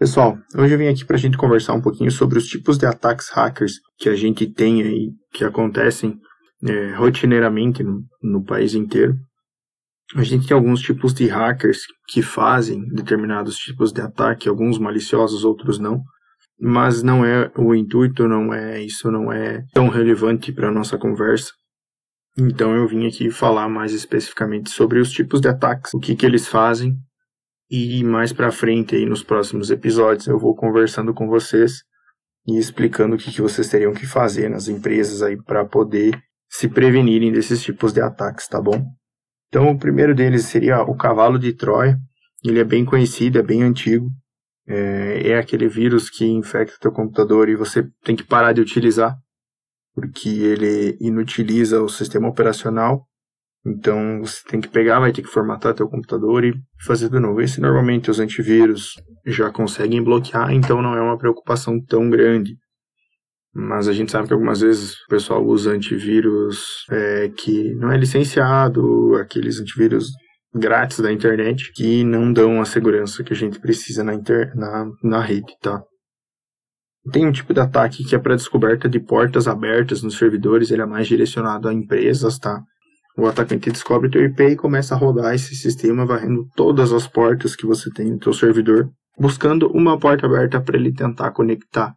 Pessoal, hoje eu vim aqui para a gente conversar um pouquinho sobre os tipos de ataques hackers que a gente tem aí, que acontecem é, rotineiramente no, no país inteiro. A gente tem alguns tipos de hackers que fazem determinados tipos de ataque, alguns maliciosos, outros não. Mas não é o intuito, não é isso, não é tão relevante para a nossa conversa. Então eu vim aqui falar mais especificamente sobre os tipos de ataques, o que, que eles fazem e mais para frente aí nos próximos episódios eu vou conversando com vocês e explicando o que, que vocês teriam que fazer nas empresas aí para poder se prevenirem desses tipos de ataques, tá bom? Então o primeiro deles seria o cavalo de Troia. Ele é bem conhecido, é bem antigo. É, é aquele vírus que infecta teu computador e você tem que parar de utilizar porque ele inutiliza o sistema operacional então você tem que pegar, vai ter que formatar teu computador e fazer de novo. Esse normalmente os antivírus já conseguem bloquear, então não é uma preocupação tão grande. Mas a gente sabe que algumas vezes o pessoal usa antivírus é, que não é licenciado, aqueles antivírus grátis da internet que não dão a segurança que a gente precisa na, inter, na, na rede, tá? Tem um tipo de ataque que é para descoberta de portas abertas nos servidores, ele é mais direcionado a empresas, tá? O atacante descobre teu IP e começa a rodar esse sistema varrendo todas as portas que você tem no teu servidor, buscando uma porta aberta para ele tentar conectar.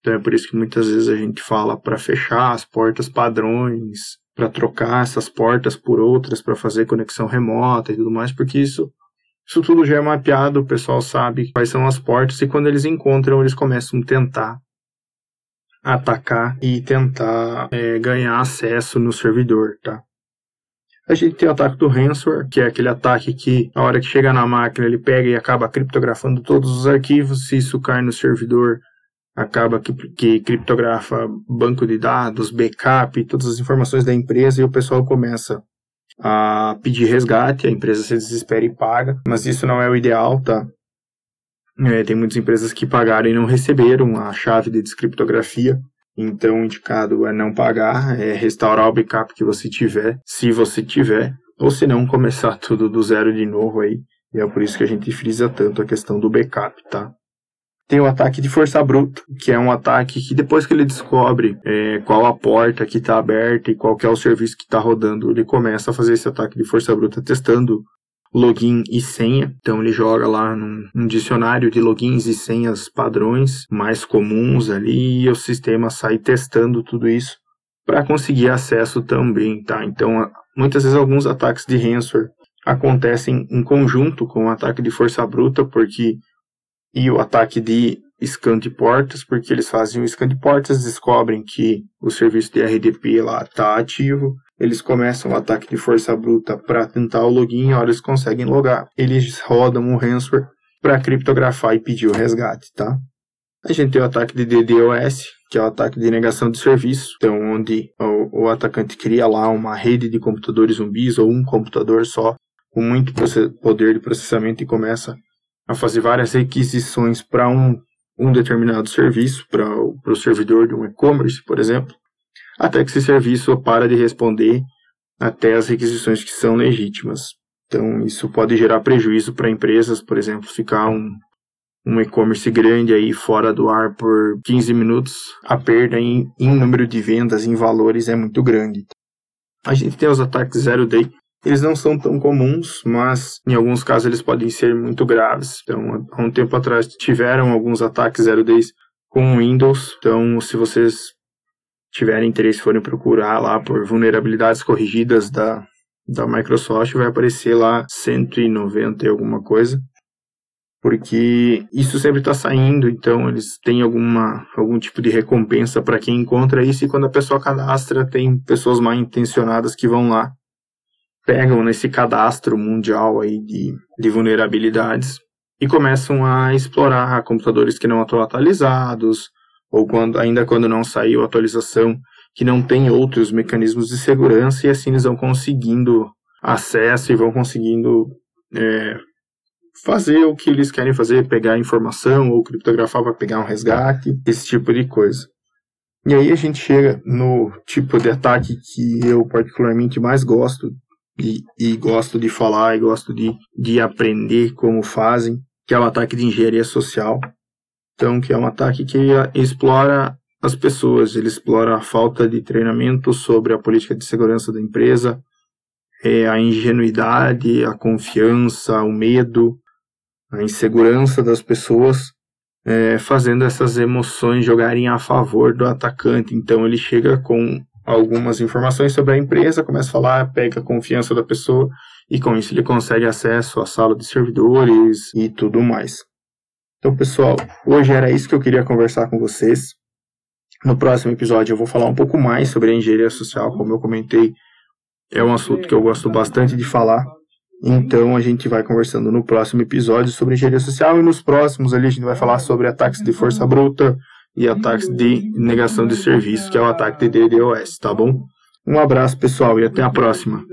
Então é por isso que muitas vezes a gente fala para fechar as portas padrões, para trocar essas portas por outras para fazer conexão remota e tudo mais, porque isso isso tudo já é mapeado, o pessoal sabe quais são as portas e quando eles encontram, eles começam a tentar atacar e tentar é, ganhar acesso no servidor, tá? A gente tem o ataque do ransomware, que é aquele ataque que, a hora que chega na máquina, ele pega e acaba criptografando todos os arquivos. Se isso cai no servidor, acaba que, que criptografa banco de dados, backup, todas as informações da empresa e o pessoal começa a pedir resgate, a empresa se desespera e paga, mas isso não é o ideal, tá? É, tem muitas empresas que pagaram e não receberam a chave de descriptografia. Então, indicado é não pagar, é restaurar o backup que você tiver, se você tiver, ou se não, começar tudo do zero de novo aí. E é por isso que a gente frisa tanto a questão do backup, tá? Tem o ataque de força bruta, que é um ataque que depois que ele descobre é, qual a porta que está aberta e qual é o serviço que está rodando, ele começa a fazer esse ataque de força bruta testando login e senha. Então ele joga lá num, num, dicionário de logins e senhas padrões mais comuns ali e o sistema sai testando tudo isso para conseguir acesso também, tá? Então muitas vezes alguns ataques de ransomware acontecem em conjunto com o ataque de força bruta, porque e o ataque de scan de portas, porque eles fazem o scan de portas, descobrem que o serviço de RDP lá está ativo, eles começam o ataque de força bruta para tentar o login, a hora eles conseguem logar, eles rodam o ransomware para criptografar e pedir o resgate, tá? A gente tem o ataque de DDoS, que é o ataque de negação de serviço, então onde o, o atacante cria lá uma rede de computadores zumbis ou um computador só com muito poder de processamento e começa a fazer várias requisições para um, um determinado serviço, para o servidor de um e-commerce, por exemplo, até que esse serviço para de responder até as requisições que são legítimas. Então, isso pode gerar prejuízo para empresas, por exemplo, ficar um, um e-commerce grande aí fora do ar por 15 minutos, a perda em, em número de vendas, em valores, é muito grande. A gente tem os ataques zero day, eles não são tão comuns, mas em alguns casos eles podem ser muito graves. Então, há um tempo atrás tiveram alguns ataques zero days com Windows. Então, se vocês tiverem interesse, forem procurar lá por vulnerabilidades corrigidas da, da Microsoft, vai aparecer lá 190 e alguma coisa. Porque isso sempre está saindo, então eles têm alguma, algum tipo de recompensa para quem encontra isso, e quando a pessoa cadastra, tem pessoas mal intencionadas que vão lá, pegam nesse cadastro mundial aí de, de vulnerabilidades e começam a explorar computadores que não estão atualizados, ou quando, ainda quando não saiu a atualização, que não tem outros mecanismos de segurança, e assim eles vão conseguindo acesso e vão conseguindo é, fazer o que eles querem fazer, pegar informação ou criptografar para pegar um resgate, esse tipo de coisa. E aí a gente chega no tipo de ataque que eu particularmente mais gosto e, e gosto de falar e gosto de, de aprender como fazem, que é o ataque de engenharia social. Então, que é um ataque que explora as pessoas, ele explora a falta de treinamento sobre a política de segurança da empresa, é, a ingenuidade, a confiança, o medo, a insegurança das pessoas, é, fazendo essas emoções jogarem a favor do atacante. Então ele chega com algumas informações sobre a empresa, começa a falar, pega a confiança da pessoa e com isso ele consegue acesso à sala de servidores e tudo mais. Então, pessoal, hoje era isso que eu queria conversar com vocês. No próximo episódio eu vou falar um pouco mais sobre a engenharia social, como eu comentei, é um assunto que eu gosto bastante de falar. Então a gente vai conversando no próximo episódio sobre engenharia social e nos próximos ali a gente vai falar sobre ataques de força bruta e ataques de negação de serviço, que é o ataque de DDoS, tá bom? Um abraço pessoal e até a próxima.